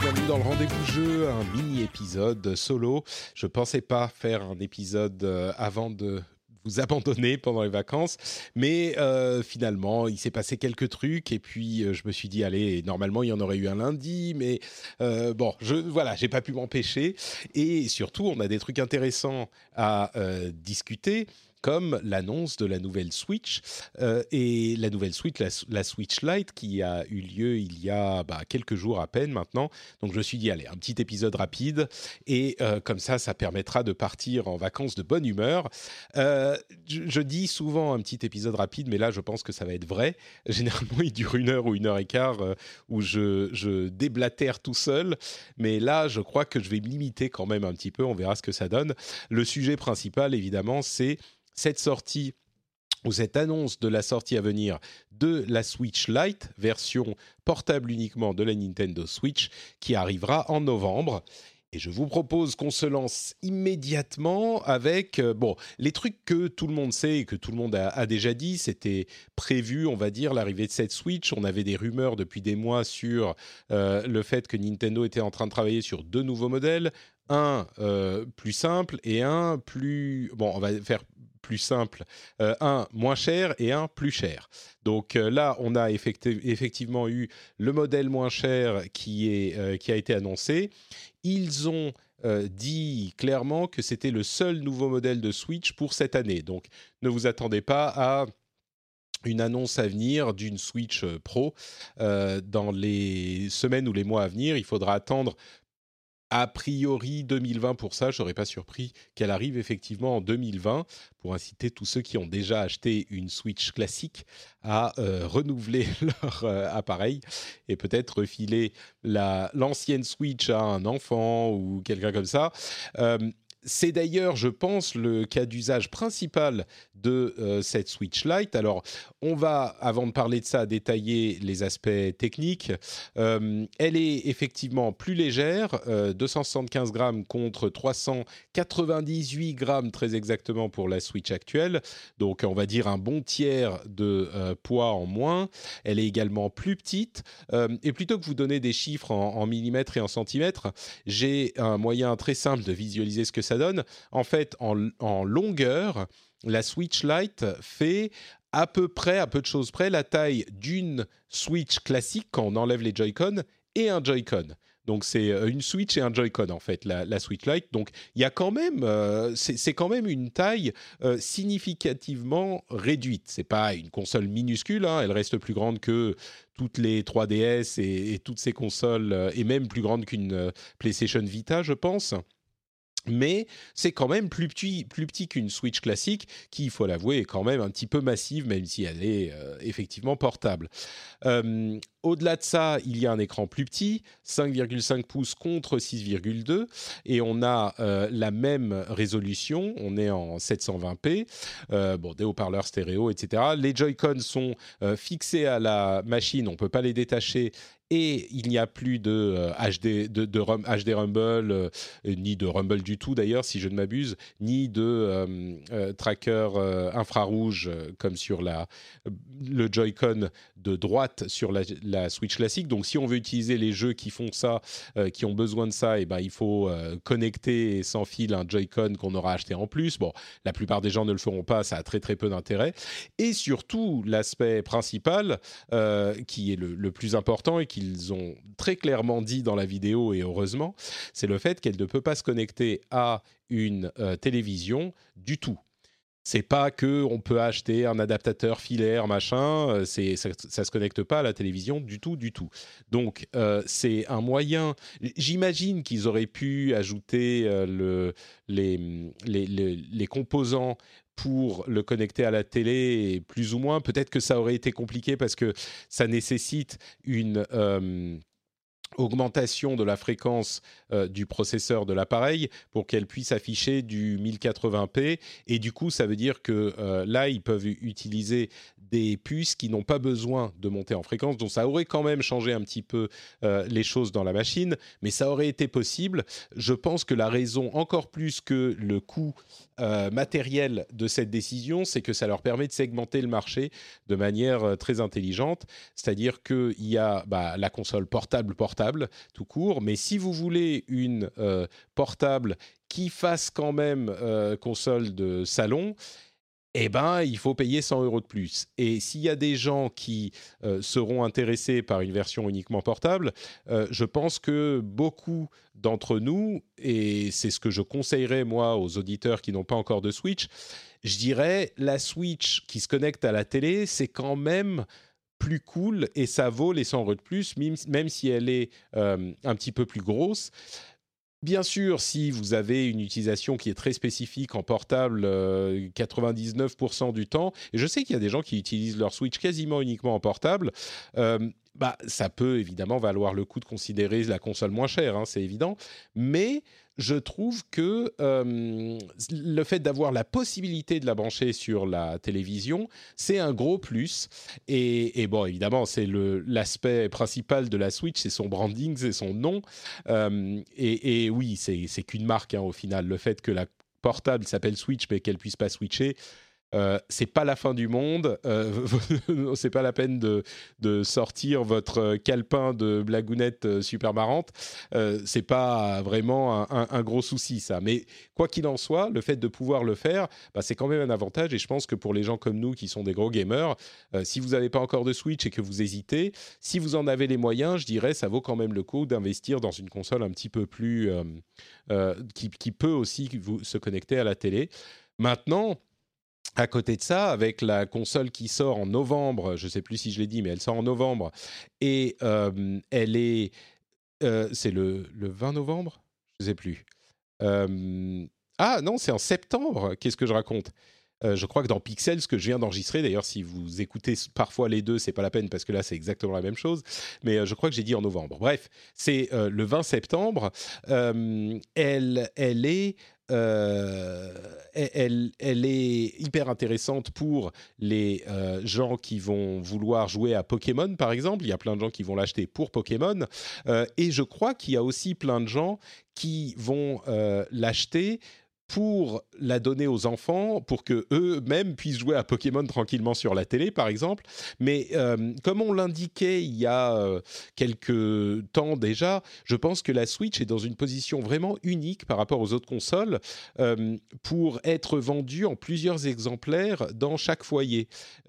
Bienvenue dans le rendez-vous jeu, un mini-épisode solo. Je pensais pas faire un épisode euh, avant de vous abandonner pendant les vacances, mais euh, finalement il s'est passé quelques trucs et puis euh, je me suis dit allez normalement il y en aurait eu un lundi, mais bon je voilà j'ai pas pu m'empêcher et surtout on a des trucs intéressants à discuter comme l'annonce de la nouvelle Switch euh, et la nouvelle Switch, la, Switch Lite, qui a eu lieu il y a bah, quelques jours à peine maintenant. Donc je me suis dit, allez, un petit épisode rapide, et euh, comme ça, ça permettra de partir en vacances de bonne humeur. Euh, je, dis souvent un petit épisode rapide, mais là, je pense que ça va être vrai. Généralement, il dure une heure ou une heure et quart, où je, je déblatère tout seul, mais là, je crois que je vais me limiter quand même un petit peu, on verra ce que ça donne. Le sujet principal, évidemment, c'est cette sortie ou cette annonce de la sortie à venir de la Switch Lite, version portable uniquement de la Nintendo Switch, qui arrivera en novembre. Et je vous propose qu'on se lance immédiatement avec euh, bon les trucs que tout le monde sait et que tout le monde a, déjà dit. C'était prévu, on va dire, l'arrivée de cette Switch. On avait des rumeurs depuis des mois sur euh, le fait que Nintendo était en train de travailler sur deux nouveaux modèles, un euh, plus simple et un plus bon. On va faire plus simple, euh, un moins cher et un plus cher. Donc euh, là, on a effecti effectivement eu le modèle moins cher qui, euh, a été annoncé. Ils ont dit clairement que c'était le seul nouveau modèle de Switch pour cette année. Donc ne vous attendez pas à une annonce à venir d'une Switch Pro dans les semaines ou les mois à venir. Il faudra attendre a priori 2020 pour ça. Je serais pas surpris qu'elle arrive effectivement en 2020 pour inciter tous ceux qui ont déjà acheté une Switch classique à euh, renouveler leur euh, appareil et peut-être refiler l'ancienne Switch à un enfant ou quelqu'un comme ça. Euh, c'est d'ailleurs, je pense, le cas d'usage principal de euh, cette Switch Lite. Alors, on va, avant de parler de ça, détailler les aspects techniques. Euh, elle est effectivement plus légère, euh, 275 grammes contre 398 grammes très exactement pour la Switch actuelle. Donc, on va dire un bon tiers de euh, poids en moins. Elle est également plus petite. Euh, et plutôt que vous donner des chiffres en, en millimètres et en centimètres, j'ai un moyen très simple de visualiser ce que ça donne. En fait, en, longueur, la Switch Lite fait à peu près, à peu de choses près, la taille d'une Switch classique quand on enlève les Joy-Con et un Joy-Con. Donc c'est une Switch et un Joy-Con en fait, la, Switch Lite. Donc il y a quand même, euh, c'est quand même une taille euh, significativement réduite. C'est pas une console minuscule, hein, elle reste plus grande que toutes les 3DS et, toutes ces consoles, euh, et même plus grande qu'une euh, PlayStation Vita, je pense mais c'est quand même plus petit, qu'une Switch classique, qui, il faut l'avouer, est quand même un petit peu massive, même si elle est euh, effectivement portable. Euh, au-delà de ça, il y a un écran plus petit, 5,5 pouces contre 6,2, et on a euh, la même résolution, on est en 720p, euh, bon, des haut-parleurs stéréo, etc. Les Joy-Con sont fixés à la machine, on ne peut pas les détacher, et il n'y a plus de HD, de, de HD Rumble, ni de Rumble du tout d'ailleurs, si je ne m'abuse, ni de tracker infrarouge comme sur la, le Joy-Con de droite sur la, Switch classique. Donc si on veut utiliser les jeux qui font ça, qui ont besoin de ça, et eh ben, il faut connecter sans fil un Joy-Con qu'on aura acheté en plus. Bon, la plupart des gens ne le feront pas, ça a très très peu d'intérêt. Et surtout, l'aspect principal, euh, qui est le, plus important et qu'ils ont très clairement dit dans la vidéo, et heureusement, c'est le fait qu'elle ne peut pas se connecter à une euh, télévision du tout. C'est pas que on peut acheter un adaptateur filaire machin, euh, c'est ça, se connecte pas à la télévision du tout du tout. Donc c'est un moyen. J'imagine qu'ils auraient pu ajouter le, les, les, les, composants pour le connecter à la télé, plus ou moins. Peut-être que ça aurait été compliqué parce que ça nécessite une euh, augmentation de la fréquence euh, du processeur de l'appareil pour qu'elle puisse afficher du 1080p. Et du coup, ça veut dire que euh, là, ils peuvent utiliser des puces qui n'ont pas besoin de monter en fréquence. Donc ça aurait quand même changé un petit peu euh, les choses dans la machine, mais ça aurait été possible. Je pense que la raison, encore plus que le coût matériel de cette décision, c'est que ça leur permet de segmenter le marché de manière très intelligente. C'est-à-dire qu'il y a bah, la console portable portable tout court, mais si vous voulez une portable qui fasse quand même console de salon, eh ben, il faut payer 100 euros de plus. Et s'il y a des gens qui euh, seront intéressés par une version uniquement portable, euh, je pense que beaucoup d'entre nous, et c'est ce que je conseillerais moi aux auditeurs qui n'ont pas encore de Switch, je dirais la Switch qui se connecte à la télé, c'est quand même plus cool et ça vaut les 100 euros de plus, même, si elle est euh, un petit peu plus grosse. Bien sûr, si vous avez une utilisation qui est très spécifique en portable 99% euh, du temps, et je sais qu'il y a des gens qui utilisent leur Switch quasiment uniquement en portable, euh, bah, ça peut évidemment valoir le coup de considérer la console moins chère, hein, c'est évident, mais je trouve que le fait d'avoir la possibilité de la brancher sur la télévision, c'est un gros plus. Et, bon, évidemment, c'est l'aspect principal de la Switch, c'est son branding, c'est son nom. Et, oui, c'est qu'une marque hein, au final. Le fait que la portable s'appelle Switch, mais qu'elle puisse pas switcher, euh, c'est pas la fin du monde. Euh, c'est pas la peine de, sortir votre calepin de blagounette euh, super marrante. Euh, c'est pas vraiment un, un, gros souci ça. Mais quoi qu'il en soit, le fait de pouvoir le faire, bah, c'est quand même un avantage. Et je pense que pour les gens comme nous qui sont des gros gamers, si vous n'avez pas encore de Switch et que vous hésitez, si vous en avez les moyens, je dirais ça vaut quand même le coup d'investir dans une console un petit peu plus qui, qui, peut aussi vous, se connecter à la télé. Maintenant, à côté de ça, avec la console qui sort en novembre, je ne sais plus si je l'ai dit, mais elle sort en novembre, et euh, elle est... Euh, c'est le, 20 novembre? Je ne sais plus. Euh, ah non, c'est en septembre, qu'est-ce que je raconte? Je crois que dans Pixel, ce que je viens d'enregistrer, d'ailleurs, si vous écoutez parfois les deux, c'est pas la peine parce que là, c'est exactement la même chose. Mais je crois que j'ai dit en novembre. Bref, c'est le 20 septembre. elle, elle est euh, elle, est hyper intéressante pour les euh, gens qui vont vouloir jouer à Pokémon, par exemple. Il y a plein de gens qui vont l'acheter pour Pokémon. Euh, et je crois qu'il y a aussi plein de gens qui vont l'acheter pour la donner aux enfants, pour que eux-mêmes puissent jouer à Pokémon tranquillement sur la télé, par exemple. Mais euh, comme on l'indiquait il y a euh, quelques temps déjà, je pense que la Switch est dans une position vraiment unique par rapport aux autres consoles euh, pour être vendue en plusieurs exemplaires dans chaque foyer.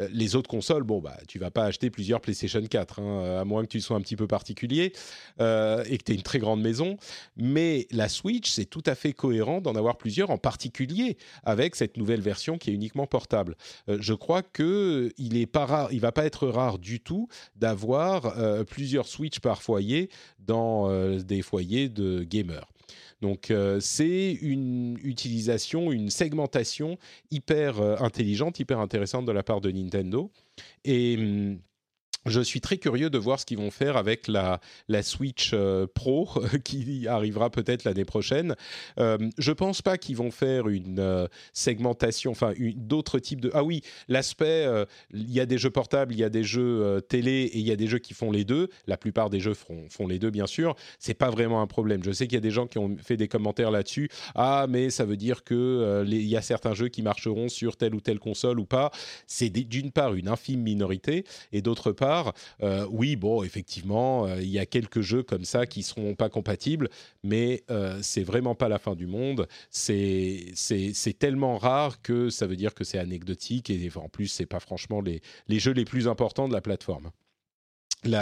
les autres consoles, bon bah tu vas pas acheter plusieurs PlayStation 4, hein, à moins que tu sois un petit peu particulier et que tu aies une très grande maison. Mais la Switch, c'est tout à fait cohérent d'en avoir plusieurs en particulier avec cette nouvelle version qui est uniquement portable. Euh, je crois que il est pas rare, il va pas être rare du tout d'avoir euh, plusieurs Switch par foyer dans euh, des foyers de gamers. Donc c'est une utilisation, une segmentation hyper intelligente, hyper intéressante de la part de Nintendo. Et hum, je suis très curieux de voir ce qu'ils vont faire avec la, Switch euh, Pro qui arrivera peut-être l'année prochaine. Euh, je pense pas qu'ils vont faire une euh, segmentation, enfin d'autres types de. Ah oui, l'aspect, euh, il y a des jeux portables, il y a des jeux télé et il y a des jeux qui font les deux. La plupart des jeux font, font les deux, bien sûr. C'est pas vraiment un problème. Je sais qu'il y a des gens qui ont fait des commentaires là-dessus. Ah, mais ça veut dire que il y a certains jeux qui marcheront sur telle ou telle console ou pas. C'est d'une part une infime minorité et d'autre part euh, oui, bon, effectivement, euh, il y a quelques jeux comme ça qui seront pas compatibles, mais euh, c'est vraiment pas la fin du monde. C'est tellement rare que ça veut dire que c'est anecdotique et en plus c'est pas franchement les les jeux les plus importants de la plateforme.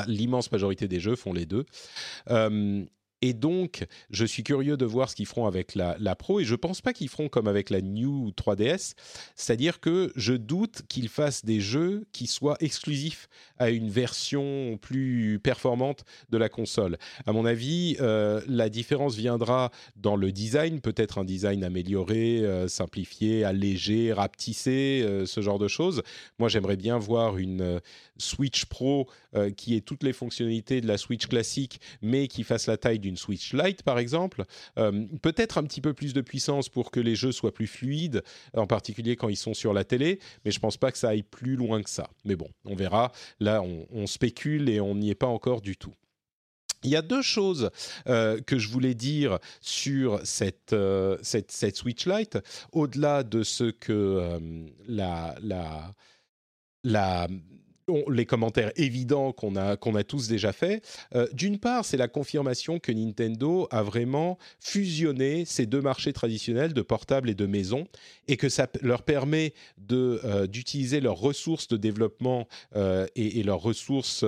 L'immense majorité des jeux font les deux. Et donc, je suis curieux de voir ce qu'ils feront avec la, Pro. Et je pense pas qu'ils feront comme avec la New 3DS. C'est-à-dire que je doute qu'ils fassent des jeux qui soient exclusifs à une version plus performante de la console. À mon avis, euh, la différence viendra dans le design, peut-être un design amélioré, euh, simplifié, allégé, rapetissé, euh, ce genre de choses. Moi, j'aimerais bien voir une Switch Pro qui ait toutes les fonctionnalités de la Switch classique, mais qui fasse la taille d'une une Switch Lite par exemple, euh, peut-être un petit peu plus de puissance pour que les jeux soient plus fluides, en particulier quand ils sont sur la télé, mais je pense pas que ça aille plus loin que ça. Mais bon, on verra. Là, on, spécule et on n'y est pas encore du tout. Il y a deux choses euh, que je voulais dire sur cette, euh, cette, Switch Lite, au-delà de ce que la, la les commentaires évidents qu'on a, tous déjà faits. Euh, d'une part, c'est la confirmation que Nintendo a vraiment fusionné ces deux marchés traditionnels de portables et de maison et que ça leur permet euh, d'utiliser leurs ressources de développement euh, et, leurs ressources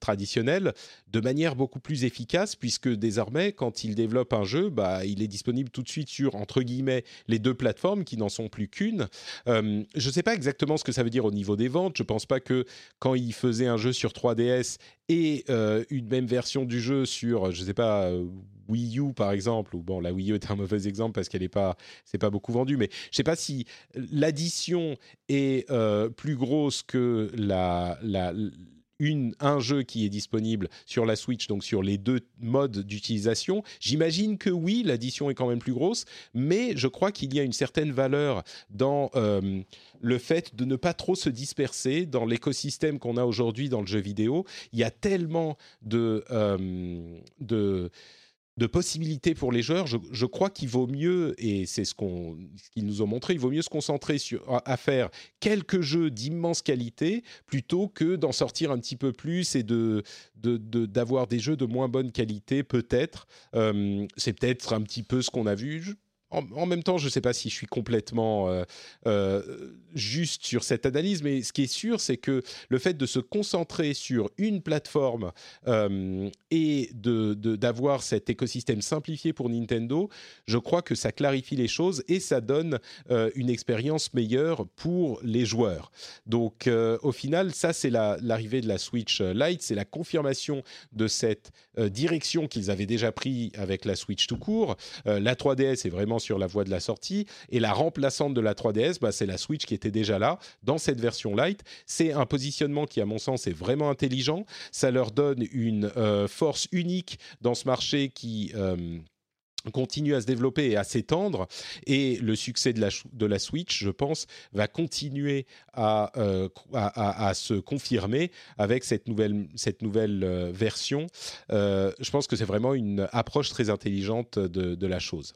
traditionnelles de manière beaucoup plus efficace puisque désormais, quand ils développent un jeu, bah, il est disponible tout de suite sur, entre guillemets, les deux plateformes qui n'en sont plus qu'une. je ne sais pas exactement ce que ça veut dire au niveau des ventes. Je ne pense pas que quand il faisait un jeu sur 3DS et euh, une même version du jeu sur, je ne sais pas, euh, Wii U par exemple, ou bon, la Wii U est un mauvais exemple parce qu'elle n'est pas, c'est pas beaucoup vendu, mais je ne sais pas si l'addition est euh, plus grosse que la un jeu qui est disponible sur la Switch, donc sur les deux modes d'utilisation J'imagine que oui, l'addition est quand même plus grosse, mais je crois qu'il y a une certaine valeur dans euh, le fait de ne pas trop se disperser dans l'écosystème qu'on a aujourd'hui dans le jeu vidéo. Il y a tellement de, euh, de de possibilités pour les joueurs, je, crois qu'il vaut mieux, et c'est ce qu'ils nous ont montré, il vaut mieux se concentrer sur, à, faire quelques jeux d'immense qualité plutôt que d'en sortir un petit peu plus et de, d'avoir des jeux de moins bonne qualité, peut-être. Euh, c'est peut-être un petit peu ce qu'on a vu en, même temps, je ne sais pas si je suis complètement euh, euh, juste sur cette analyse, mais ce qui est sûr, c'est que le fait de se concentrer sur une plateforme euh, et d'avoir de, cet écosystème simplifié pour Nintendo, je crois que ça clarifie les choses et ça donne une expérience meilleure pour les joueurs. Donc, au final, ça, c'est l'arrivée de la Switch Lite, c'est la confirmation de cette direction qu'ils avaient déjà pris avec la Switch tout court. la 3DS est vraiment sur la voie de la sortie. Et la remplaçante de la 3DS, bah, c'est la Switch qui était déjà là dans cette version light. C'est un positionnement qui, à mon sens, est vraiment intelligent. Ça leur donne une euh, force unique dans ce marché qui... Euh, continue à se développer et à s'étendre et le succès de la, Switch, je pense, va continuer à, euh, se confirmer avec cette nouvelle, version. je pense que c'est vraiment une approche très intelligente de la chose.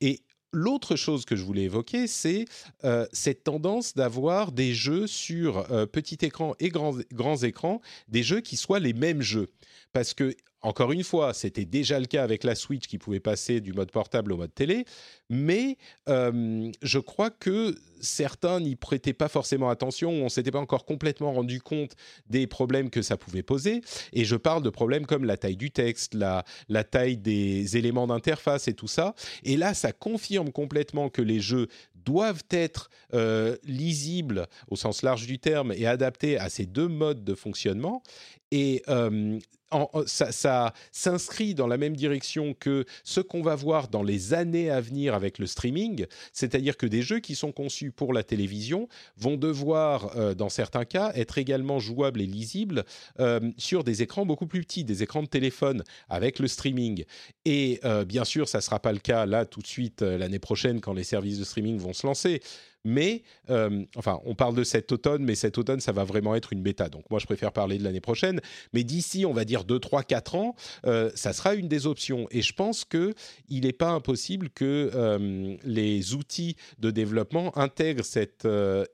Et L'autre chose que je voulais évoquer, c'est euh, cette tendance d'avoir des jeux sur euh, petit écran et grands, grands écrans, des jeux qui soient les mêmes jeux. Parce que encore une fois, c'était déjà le cas avec la Switch qui pouvait passer du mode portable au mode télé, mais euh, je crois que certains n'y prêtaient pas forcément attention, on s'était pas encore complètement rendu compte des problèmes que ça pouvait poser. Et je parle de problèmes comme la taille du texte, la, taille des éléments d'interface et tout ça. Et là, ça confirme complètement que les jeux doivent être euh, lisibles au sens large du terme et adaptés à ces deux modes de fonctionnement. Et ça, s'inscrit dans la même direction que ce qu'on va voir dans les années à venir avec le streaming, c'est-à-dire que des jeux qui sont conçus pour la télévision vont devoir, dans certains cas, être également jouables et lisibles sur des écrans beaucoup plus petits, des écrans de téléphone avec le streaming. Et bien sûr, ça ne sera pas le cas là tout de suite l'année prochaine quand les services de streaming vont se lancer mais euh, enfin, on parle de cet automne, mais cet automne, ça va vraiment être une bêta. Donc moi, je préfère parler de l'année prochaine. Mais d'ici, on va dire 2, 3, 4 ans, euh, ça sera une des options. Et je pense qu'il n'est pas impossible que euh, les outils de développement intègrent cet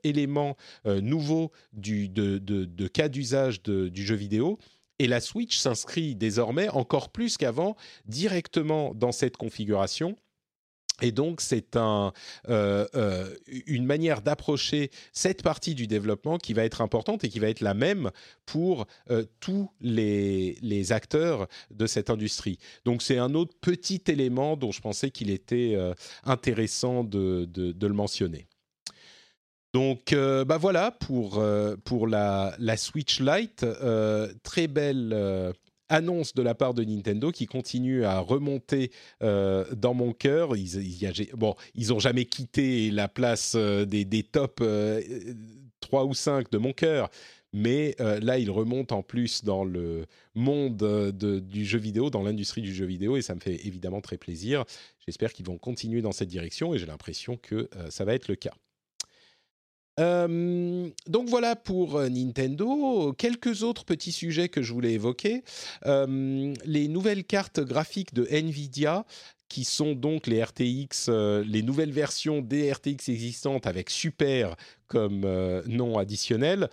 élément nouveau du, de, de cas d'usage du jeu vidéo. Et la Switch s'inscrit désormais encore plus qu'avant directement dans cette configuration et donc, c'est un, euh, euh, une manière d'approcher cette partie du développement qui va être importante et qui va être la même pour euh, tous les, les, acteurs de cette industrie. Donc, c'est un autre petit élément dont je pensais qu'il était intéressant de, de, le mentionner. Donc, bah voilà pour, pour la, la Switch Lite. très belle annonce de la part de Nintendo qui continue à remonter euh, dans mon cœur. Ils, ils, bon, ils ont jamais quitté la place euh, des, top 3 euh, ou 5 de mon cœur. Mais là, ils remontent en plus dans le monde du jeu vidéo, dans l'industrie du jeu vidéo, et ça me fait évidemment très plaisir. J'espère qu'ils vont continuer dans cette direction, et j'ai l'impression que ça va être le cas. Euh, donc voilà pour euh, Nintendo. Quelques autres petits sujets que je voulais évoquer. Euh, les nouvelles cartes graphiques de Nvidia qui sont donc les RTX, les nouvelles versions des RTX existantes avec Super comme nom additionnel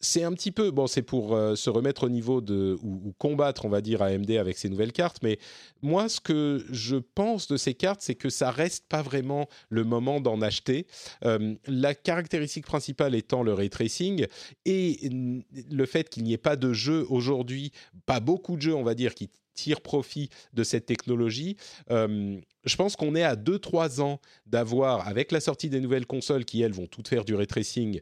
c'est un petit peu bon, c'est pour euh, se remettre au niveau de ou, combattre, on va dire AMD avec ces nouvelles cartes. Mais moi, ce que je pense de ces cartes, c'est que ça reste pas vraiment le moment d'en acheter. Euh, la caractéristique principale étant le ray tracing et le fait qu'il n'y ait pas de jeu aujourd'hui, pas beaucoup de jeux, on va dire, qui tirent profit de cette technologie. Euh, je pense qu'on est à 2-3 ans d'avoir, avec la sortie des nouvelles consoles qui, elles, vont toutes faire du ray tracing,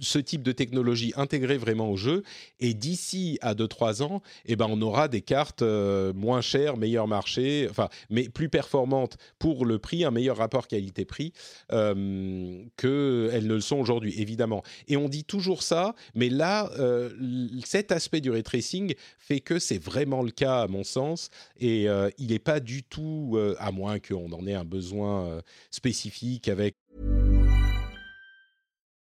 ce type de technologie intégrée vraiment au jeu. Et d'ici à 2-3 ans, eh ben, on aura des cartes euh, moins chères, meilleur marché, enfin, mais plus performantes pour le prix, un meilleur rapport qualité-prix euh, qu'elles ne le sont aujourd'hui, évidemment. Et on dit toujours ça, mais là, euh, cet aspect du ray tracing fait que c'est vraiment le cas, à mon sens, et il n'est pas du tout, à moins qu'on en ait un besoin spécifique avec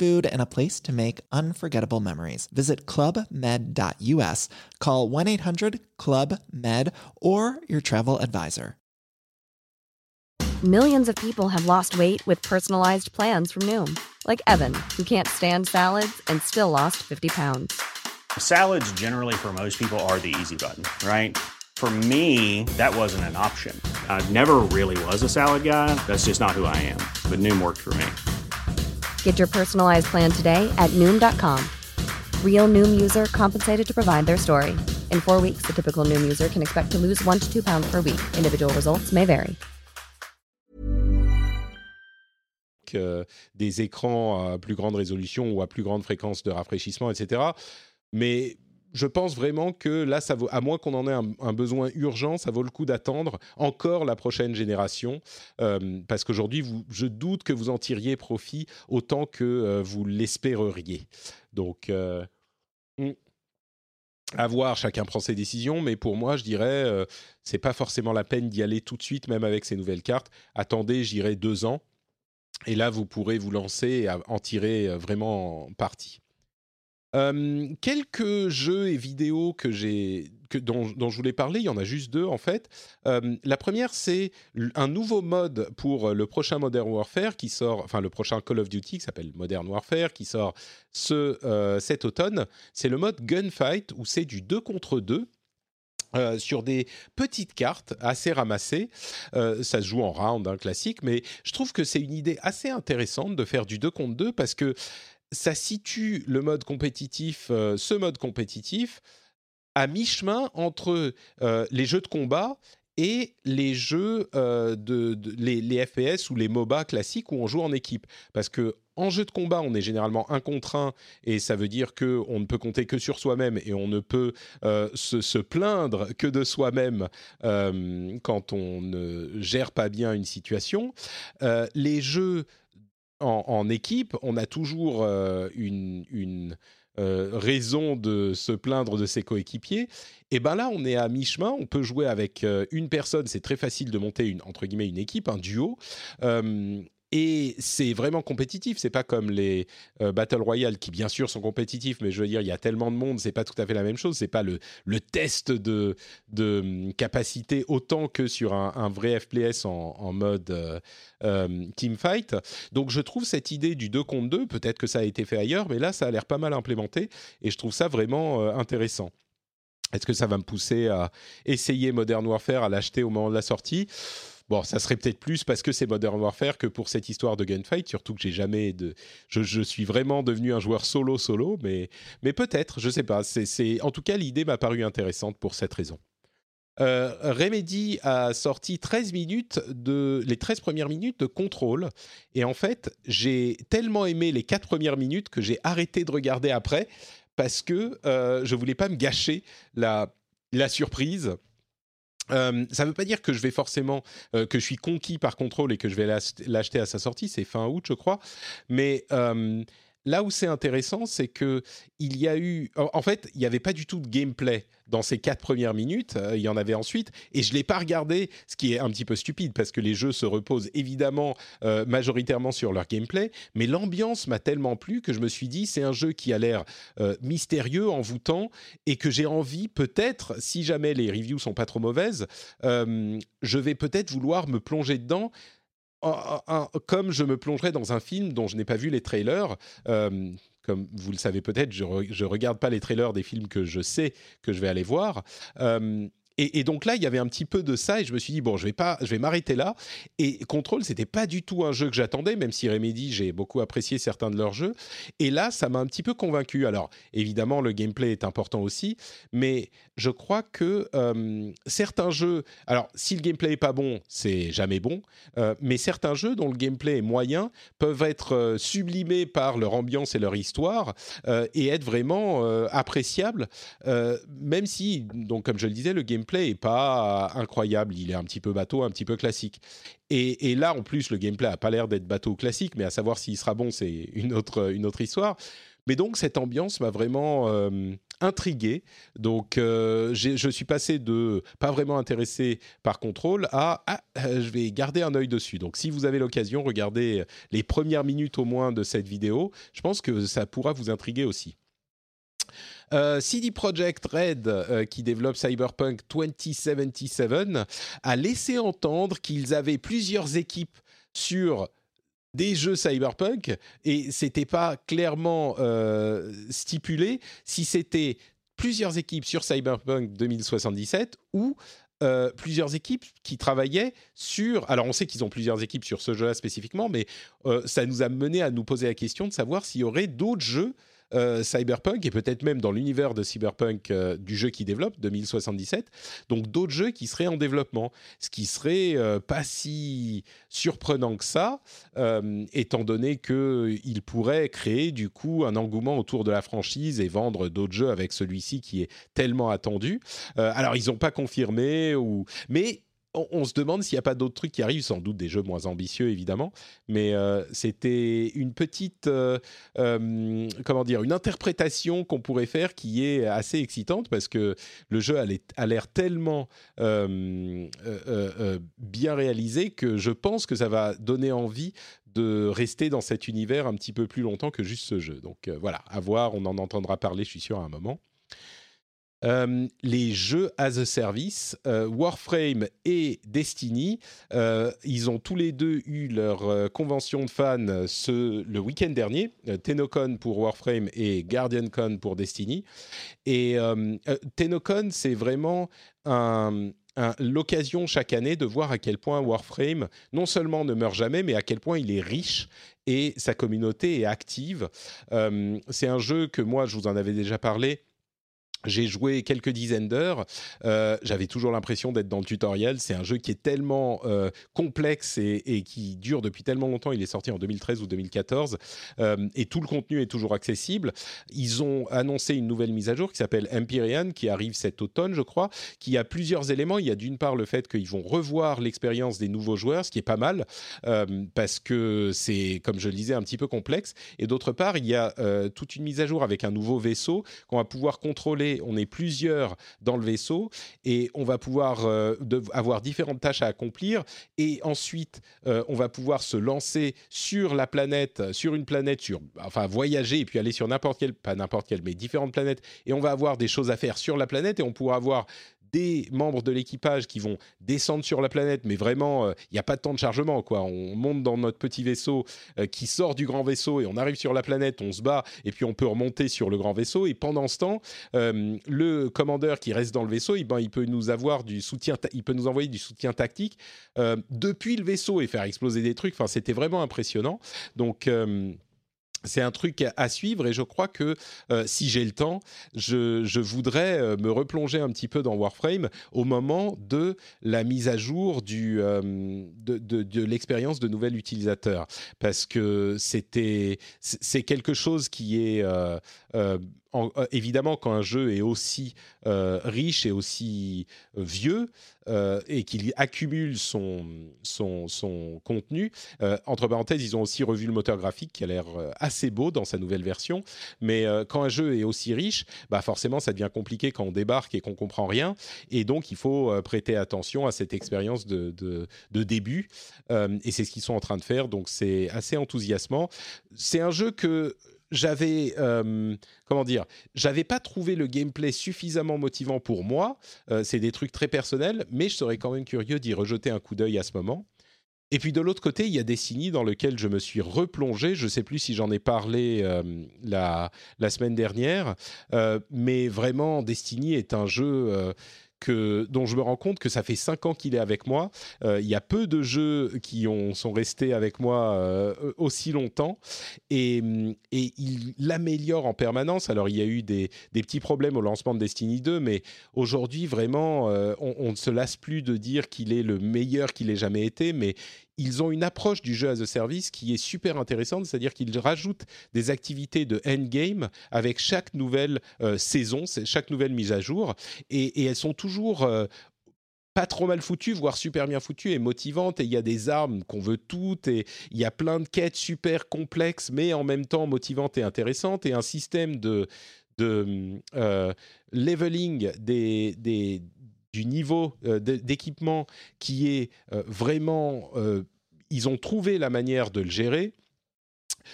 food, and a place to make unforgettable memories. Visit clubmed.us, call 1 800 Club Med, or your travel advisor. Millions of people have lost weight with personalized plans from Noom, like Evan, who can't stand salads and still lost 50 pounds. Salads, generally, for most people, are the easy button, right? For me, that wasn't an option. I never really was a salad guy. That's just not who I am. But Noom worked for me. Get your personalized plan today at noom.com. Real noom user compensated to provide their story. In four weeks, the typical noom user can expect to lose one to two pounds per week. Individual results may vary. Euh, des écrans à plus grande résolution ou à plus grande fréquence de rafraîchissement, etc. Mais je pense vraiment que là, à moins qu'on en ait un, besoin urgent, ça vaut le coup d'attendre encore la prochaine génération, euh, parce qu'aujourd'hui, je doute que vous en tiriez profit autant que euh, vous l'espéreriez. Donc, euh, hmm, à voir, chacun prend ses décisions, mais pour moi, je dirais, c'est pas forcément la peine d'y aller tout de suite, même avec ces nouvelles cartes. Attendez, j'irai deux ans, et là, vous pourrez vous lancer et en tirer vraiment parti. Euh, quelques jeux et vidéos que j'ai dont, je voulais parler, il y en a juste deux en fait. la première, c'est un nouveau mode pour le prochain Modern Warfare qui sort, enfin le prochain Call of Duty qui s'appelle Modern Warfare, qui sort ce, cet automne. C'est le mode Gunfight où c'est du 2 contre 2 euh, sur des petites cartes assez ramassées. Euh, ça se joue en round, un hein, classique, mais je trouve que c'est une idée assez intéressante de faire du 2 contre 2 parce que ça situe le mode compétitif, euh, ce mode compétitif, à mi-chemin entre les jeux de combat et les jeux de, les, FPS ou les MOBA classiques où on joue en équipe. Parce que en jeu de combat, on est généralement un contre un, et ça veut dire que on ne peut compter que sur soi-même et on ne peut euh, se, plaindre que de soi-même euh, quand on ne gère pas bien une situation. Euh, les jeux en, équipe, on a toujours une, raison de se plaindre de ses coéquipiers. Et ben là, on est à mi-chemin. On peut jouer avec une personne. C'est très facile de monter une entre guillemets une équipe, un duo. Et c'est vraiment compétitif. C'est pas comme les euh, Battle Royale qui, bien sûr, sont compétitifs, mais je veux dire, il y a tellement de monde, c'est pas tout à fait la même chose. C'est pas le, test de, hum, capacité autant que sur un, vrai FPS en, mode euh, euh, teamfight. Donc, je trouve cette idée du 2 contre 2, peut-être que ça a été fait ailleurs, mais là, ça a l'air pas mal implémenté et je trouve ça vraiment intéressant. Est-ce que ça va me pousser à essayer Modern Warfare, à l'acheter au moment de la sortie? Bon, ça serait peut-être plus parce que c'est Modern Warfare que pour cette histoire de gunfight, surtout que j'ai jamais de. Je, suis vraiment devenu un joueur solo solo, mais, mais peut-être, je sais pas. C'est, en tout cas, l'idée m'a paru intéressante pour cette raison. Euh, Remedy a sorti 13 minutes de les 13 premières minutes de contrôle et en fait j'ai tellement aimé les 4 premières minutes que j'ai arrêté de regarder après parce que euh, je voulais pas me gâcher la la surprise euh, ça ne veut pas dire que je vais forcément euh, que je suis conquis par contrôle et que je vais l'acheter à sa sortie. C'est fin août, je crois. Mais euh, là où c'est intéressant, c'est que il y a eu, en fait, il n'y avait pas du tout de gameplay dans ces quatre premières minutes. Euh, il y en avait ensuite, et je l'ai pas regardé, ce qui est un petit peu stupide parce que les jeux se reposent évidemment euh, majoritairement sur leur gameplay, mais l'ambiance m'a tellement plu que je me suis dit c'est un jeu qui a l'air euh, mystérieux, envoûtant, et que j'ai envie peut-être, si jamais les reviews sont pas trop mauvaises, je vais peut-être vouloir me plonger dedans comme je me plongerais dans un film dont je n'ai pas vu les trailers. Euh, comme vous le savez peut-être, je ne regarde pas les trailers des films que je sais que je vais aller voir. Euh, et, donc là, il y avait un petit peu de ça, et je me suis dit bon, je vais pas, je vais m'arrêter là. Et Control, c'était pas du tout un jeu que j'attendais, même si Remedy, j'ai beaucoup apprécié certains de leurs jeux. Et là, ça m'a un petit peu convaincu. Alors, évidemment, le gameplay est important aussi, mais je crois que euh, certains jeux, alors si le gameplay est pas bon, c'est jamais bon, euh, mais certains jeux dont le gameplay est moyen peuvent être euh, sublimés par leur ambiance et leur histoire et être vraiment appréciables, même si, donc comme je le disais, le gameplay est pas incroyable, il est un petit peu bateau, un petit peu classique. Et, et là, en plus, le gameplay a pas l'air d'être bateau classique, mais à savoir s'il sera bon, c'est une autre, une autre histoire. Mais donc cette ambiance m'a vraiment euh, intrigué. Donc euh, je suis passé de pas vraiment intéressé par contrôle à ah, euh, je vais garder un œil dessus. Donc si vous avez l'occasion, regardez les premières minutes au moins de cette vidéo. Je pense que ça pourra vous intriguer aussi. CD Projekt Red, qui développe Cyberpunk 2077, a laissé entendre qu'ils avaient plusieurs équipes sur des jeux cyberpunk et c'était pas clairement euh, stipulé si c'était plusieurs équipes sur Cyberpunk 2077 ou euh, plusieurs équipes qui travaillaient sur. Alors, on sait qu'ils ont plusieurs équipes sur ce jeu-là spécifiquement, mais euh, ça nous a mené à nous poser la question de savoir s'il y aurait d'autres jeux euh, cyberpunk et peut-être même dans l'univers de Cyberpunk euh, du jeu qui développe 2077. Donc d'autres jeux qui seraient en développement, ce qui serait euh, pas si surprenant que ça, étant donné que il pourrait créer du coup un engouement autour de la franchise et vendre d'autres jeux avec celui-ci qui est tellement attendu. alors ils n'ont pas confirmé ou mais on, se demande s'il n'y a pas d'autres trucs qui arrivent, sans doute des jeux moins ambitieux évidemment, mais euh, c'était une petite, euh, euh, comment dire, une interprétation qu'on pourrait faire qui est assez excitante parce que le jeu a l'air tellement bien réalisé que je pense que ça va donner envie de rester dans cet univers un petit peu plus longtemps que juste ce jeu. Donc voilà, à voir, on en entendra parler, je suis sûr, à un moment. Euh, les jeux as a service, euh, Warframe et Destiny, euh, ils ont tous les deux eu leur convention de fans ce, le week-end dernier, Tenocon pour Warframe et GuardianCon pour Destiny. Et Tenocon, c'est vraiment l'occasion chaque année de voir à quel point Warframe non seulement ne meurt jamais, mais à quel point il est riche et sa communauté est active. c'est un jeu que moi, je vous en avais déjà parlé j'ai joué quelques dizaines d'heures. Euh, J'avais toujours l'impression d'être dans le tutoriel. C'est un jeu qui est tellement euh, complexe et, qui dure depuis tellement longtemps. Il est sorti en 2013 ou 2014 euh, et tout le contenu est toujours accessible. Ils ont annoncé une nouvelle mise à jour qui s'appelle Empyrean, qui arrive cet automne, je crois, qui a plusieurs éléments. Il y a d'une part le fait qu'ils vont revoir l'expérience des nouveaux joueurs, ce qui est pas mal parce que c'est, comme je le disais, un petit peu complexe. Et d'autre part, il y a toute une mise à jour avec un nouveau vaisseau qu'on va pouvoir contrôler on est plusieurs dans le vaisseau et on va pouvoir euh, avoir différentes tâches à accomplir. Et ensuite euh, on va pouvoir se lancer sur la planète, sur une planète, enfin voyager et puis aller sur n'importe quelle, pas n'importe quelle, mais différentes planètes. Et on va avoir des choses à faire sur la planète et on pourra avoir des membres de l'équipage qui vont descendre sur la planète, mais vraiment, euh, il n'y a pas de temps de chargement. Quoi. On monte dans notre petit vaisseau euh, qui sort du grand vaisseau et on arrive sur la planète, on se bat, et puis on peut remonter sur le grand vaisseau. Et pendant ce temps, euh, le commandeur qui reste dans le vaisseau, eh ben, il peut nous avoir du soutien, il peut nous envoyer du soutien tactique depuis le vaisseau et faire exploser des trucs. Enfin, c'était vraiment impressionnant. Donc c'est un truc à suivre et je crois que euh, si j'ai le temps, je, voudrais euh, me replonger un petit peu dans Warframe au moment de la mise à jour euh, de, l'expérience de nouvel utilisateur. Parce que c'était c'est quelque chose qui est évidemment quand un jeu est aussi riche et aussi vieux euh, et qu'il accumule son, son, contenu. Euh, entre parenthèses, ils ont aussi revu le moteur graphique qui a l'air euh, assez beau dans sa nouvelle version. Mais quand un jeu est aussi riche, bah forcément, ça devient compliqué quand on débarque et qu'on comprend rien. Et donc, il faut prêter attention à cette expérience de, de début. et c'est ce qu'ils sont en train de faire. Donc, c'est assez enthousiasmant. C'est un jeu que j'avais euh, comment dire, j'avais pas trouvé le gameplay suffisamment motivant pour moi. Euh, c'est des trucs très personnels, mais je serais quand même curieux d'y rejeter un coup d'œil à ce moment. Et puis de l'autre côté, il y a Destiny dans lequel je me suis replongé. Je sais plus si j'en ai parlé euh, la, semaine dernière, mais vraiment, Destiny est un jeu dont je me rends compte que ça fait cinq ans qu'il est avec moi. Euh, il y a peu de jeux qui ont, sont restés avec moi euh, aussi longtemps et, et il l'améliore en permanence. Alors il y a eu des, des, petits problèmes au lancement de Destiny 2, mais aujourd'hui vraiment euh, on, on, ne se lasse plus de dire qu'il est le meilleur qu'il ait jamais été, mais ils ont une approche du jeu as a service qui est super intéressante, c'est-à-dire qu'ils rajoutent des activités de endgame avec chaque nouvelle euh, saison, chaque nouvelle mise à jour, et, elles sont toujours euh, pas trop mal foutues, voire super bien foutues et motivantes. Et il y a des armes qu'on veut toutes, et il y a plein de quêtes super complexes, mais en même temps motivantes et intéressantes, et un système de, euh, leveling des, des du niveau euh, d'équipement qui est euh, vraiment... Euh, ils ont trouvé la manière de le gérer.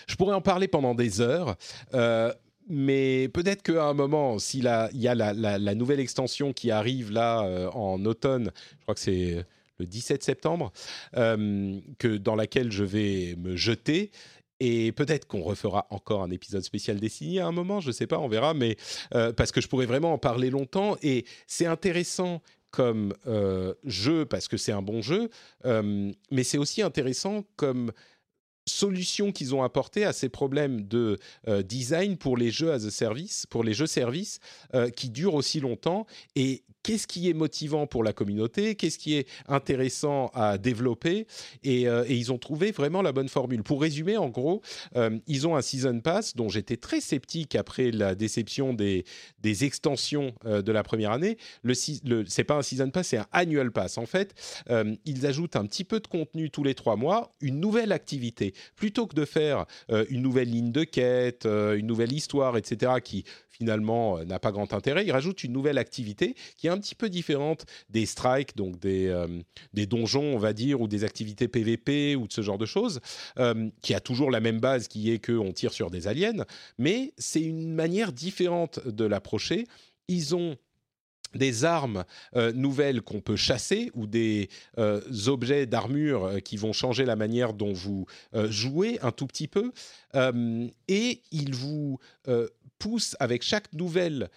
Je pourrais en parler pendant des heures, mais peut-être qu'à un moment, s'il y a la, nouvelle extension qui arrive là en automne, je crois que c'est le 17 septembre, que dans laquelle je vais me jeter. Et peut-être qu'on refera encore un épisode spécial dessiné à un moment, je ne sais pas, on verra, mais euh, parce que je pourrais vraiment en parler longtemps. Et c'est intéressant comme euh, jeu parce que c'est un bon jeu, euh, mais c'est aussi intéressant comme solution qu'ils ont apporté à ces problèmes de design pour les jeux as a service, pour les jeux services qui durent aussi longtemps et qu'est-ce qui est motivant pour la communauté, qu'est-ce qui est intéressant à développer, et, euh, ils ont trouvé vraiment la bonne formule. Pour résumer, en gros, euh, ils ont un season pass dont j'étais très sceptique après la déception des, extensions euh, de la première année. Le, le c'est pas un season pass, c'est un annual pass. En fait, ils ajoutent un petit peu de contenu tous les trois mois, une nouvelle activité, plutôt que de faire une nouvelle ligne de quête, une nouvelle histoire, etc., qui finalement n'a pas grand intérêt. Ils rajoutent une nouvelle activité qui est un petit peu différente des strikes, donc des, euh, des donjons, on va dire, ou des activités PVP ou de ce genre de choses, euh, qui a toujours la même base qui est qu'on tire sur des aliens, mais c'est une manière différente de l'approcher. Ils ont des armes euh, nouvelles qu'on peut chasser ou des euh, objets d'armure euh, qui vont changer la manière dont vous jouez un tout petit peu. et il vous pousse avec chaque nouvelle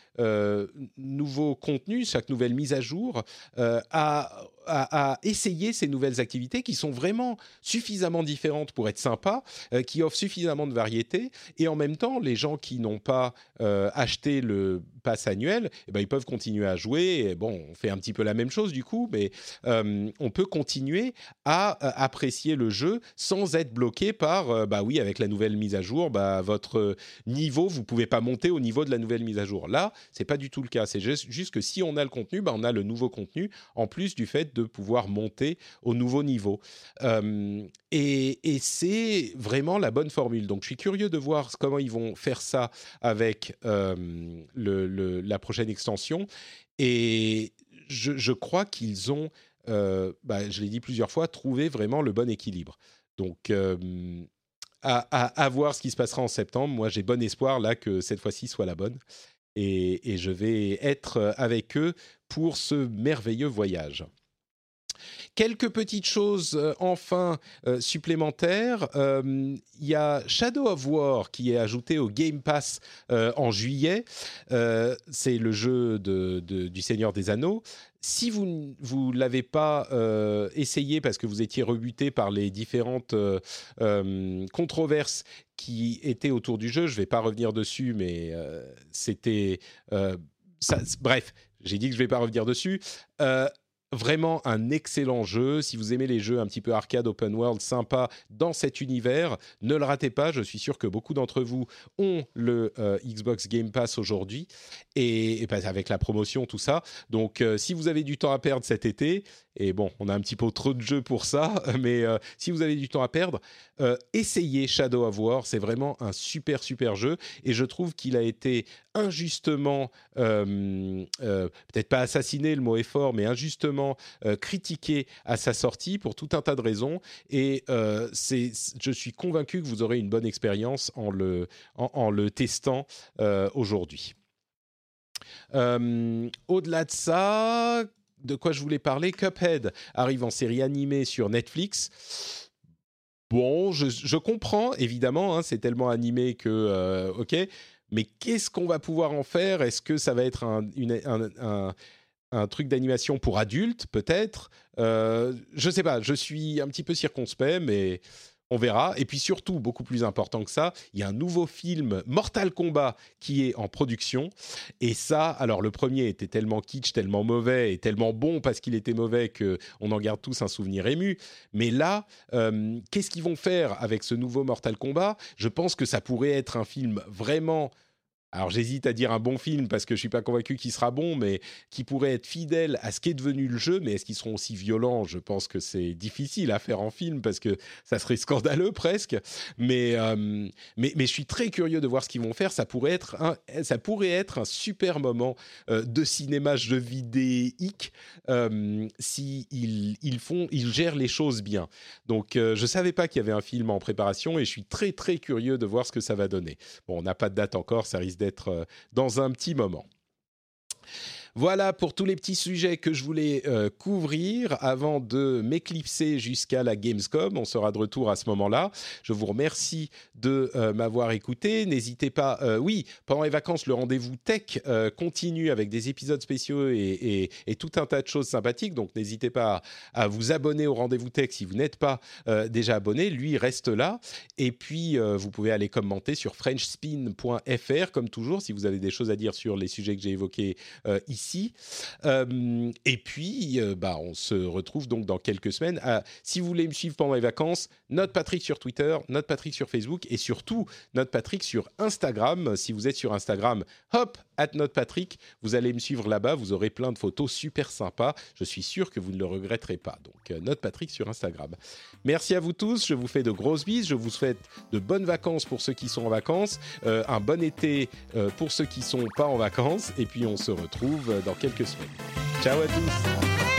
nouveau contenu, chaque nouvelle mise à jour, à, à, essayer ces nouvelles activités qui sont vraiment suffisamment différentes pour être sympas, qui offrent suffisamment de variété, et en même temps, les gens qui n'ont pas acheté le pass annuel, eh ben, ils peuvent continuer à jouer. bon, on fait un petit peu la même chose du coup, mais euh, on peut continuer à euh, apprécier le jeu sans être bloqué par, euh, bah oui, avec la nouvelle mise à jour, bah, votre niveau, vous pouvez pas monter au niveau de la nouvelle mise à jour. Là, c'est pas du tout le cas. C'est juste, que si on a le contenu, bah, on a le nouveau contenu, en plus du fait de pouvoir monter au nouveau niveau. et, et c'est vraiment la bonne formule. Donc, je suis curieux de voir comment ils vont faire ça avec le la prochaine extension. Et je, crois qu'ils ont, euh, bah, je l'ai dit plusieurs fois, trouvé vraiment le bon équilibre. Donc, euh, à, voir ce qui se passera en septembre. Moi, j'ai bon espoir là que cette fois-ci soit la bonne. et, je vais être avec eux pour ce merveilleux voyage. Quelques petites choses euh, enfin euh, supplémentaires. Euh, il y a Shadow of War qui est ajouté au Game Pass en juillet. C'est le jeu du Seigneur des Anneaux si vous ne l'avez pas essayé parce que vous étiez rebuté par les différentes controverses qui étaient autour du jeu, je ne vais pas revenir dessus, mais c'était... bref, j'ai dit que je ne vais pas revenir dessus vraiment un excellent jeu. Si vous aimez les jeux un petit peu arcade, open world, sympa dans cet univers, ne le ratez pas. Je suis sûr que beaucoup d'entre vous ont le euh, Xbox Game Pass aujourd'hui et, avec la promotion, tout ça. Donc, euh, si vous avez du temps à perdre cet été, et bon, on a un petit peu trop de jeux pour ça, mais euh, si vous avez du temps à perdre, euh, essayez Shadow of War. C'est vraiment un super, super jeu. Et je trouve qu'il a été injustement, euh, peut-être pas assassiné, le mot est fort, mais injustement critiqué à sa sortie pour tout un tas de raisons. Et c'est, je suis convaincu que vous aurez une bonne expérience en le, en le testant aujourd'hui. Au-delà de ça, de quoi je voulais parler, Cuphead arrive en série animée sur Netflix. Bon, je, comprends, évidemment, hein, c'est tellement animé que, euh, ok, mais qu'est-ce qu'on va pouvoir en faire? Est-ce que ça va être un, truc d'animation pour adultes, peut-être? Euh, Je sais pas, je suis un petit peu circonspect, mais on verra. Et puis surtout, beaucoup plus important que ça, il y a un nouveau film Mortal Kombat qui est en production. Et ça, alors le premier était tellement kitsch, tellement mauvais et tellement bon parce qu'il était mauvais que on en garde tous un souvenir ému. Mais là, euh, qu'est-ce qu'ils vont faire avec ce nouveau Mortal Kombat? Je pense que ça pourrait être un film vraiment alors j'hésite à dire un bon film parce que je suis pas convaincu qu'il sera bon, mais qui pourrait être fidèle à ce qu'est devenu le jeu. Mais est-ce qu'ils seront aussi violents? Je pense que c'est difficile à faire en film parce que ça serait scandaleux presque. Mais euh, mais, mais je suis très curieux de voir ce qu'ils vont faire. Ça pourrait être un ça pourrait être un super moment euh, de cinéma jeu vidéique euh, si ils, font ils gèrent les choses bien. Donc euh, je savais pas qu'il y avait un film en préparation et je suis très très curieux de voir ce que ça va donner. Bon, on n'a pas de date encore, ça risque d'être euh, dans un petit moment. Voilà pour tous les petits sujets que je voulais euh, couvrir avant de m'éclipser jusqu'à la Gamescom. On sera de retour à ce moment-là. Je vous remercie de euh, m'avoir écouté. N'hésitez pas. Euh, oui, pendant les vacances, le rendez-vous tech continue avec des épisodes spéciaux et, tout un tas de choses sympathiques. Donc n'hésitez pas à, vous abonner au rendez-vous tech si vous n'êtes pas déjà abonné. Lui reste là. Et puis vous pouvez aller commenter sur frenchspin.fr comme toujours si vous avez des choses à dire sur les sujets que j'ai évoqués ici Euh, et puis, euh, bah, on se retrouve donc dans quelques semaines. si vous voulez me suivre pendant les vacances, note Patrick sur Twitter, note Patrick sur Facebook et surtout note Patrick sur Instagram. Si vous êtes sur Instagram, hop, at note Patrick, vous allez me suivre là-bas. Vous aurez plein de photos super sympas. Je suis sûr que vous ne le regretterez pas. Donc, euh, note Patrick sur Instagram. Merci à vous tous. Je vous fais de grosses bises. Je vous souhaite de bonnes vacances pour ceux qui sont en vacances, un bon été pour ceux qui sont pas en vacances. Et puis, on se dans quelques semaines. Ciao à tous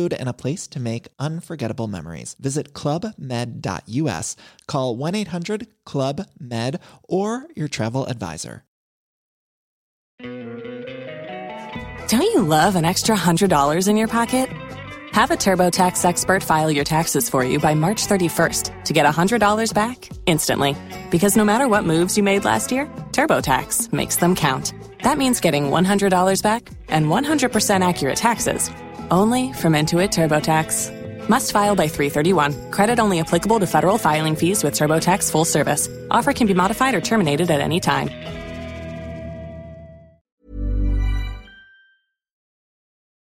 food, and a place to make unforgettable memories. Visit clubmed.us, call 1 800 Club Med, or your travel advisor. Don't you love an extra $100 in your pocket? Have a TurboTax expert file your taxes for you by March 31st to get $100 back instantly. Because no matter what moves you made last year, TurboTax makes them count. That means getting $100 back and 100% accurate taxes only from Intuit TurboTax. Must file by 331. Credit only applicable to federal filing fees with TurboTax full service. Offer can be modified or terminated at any time.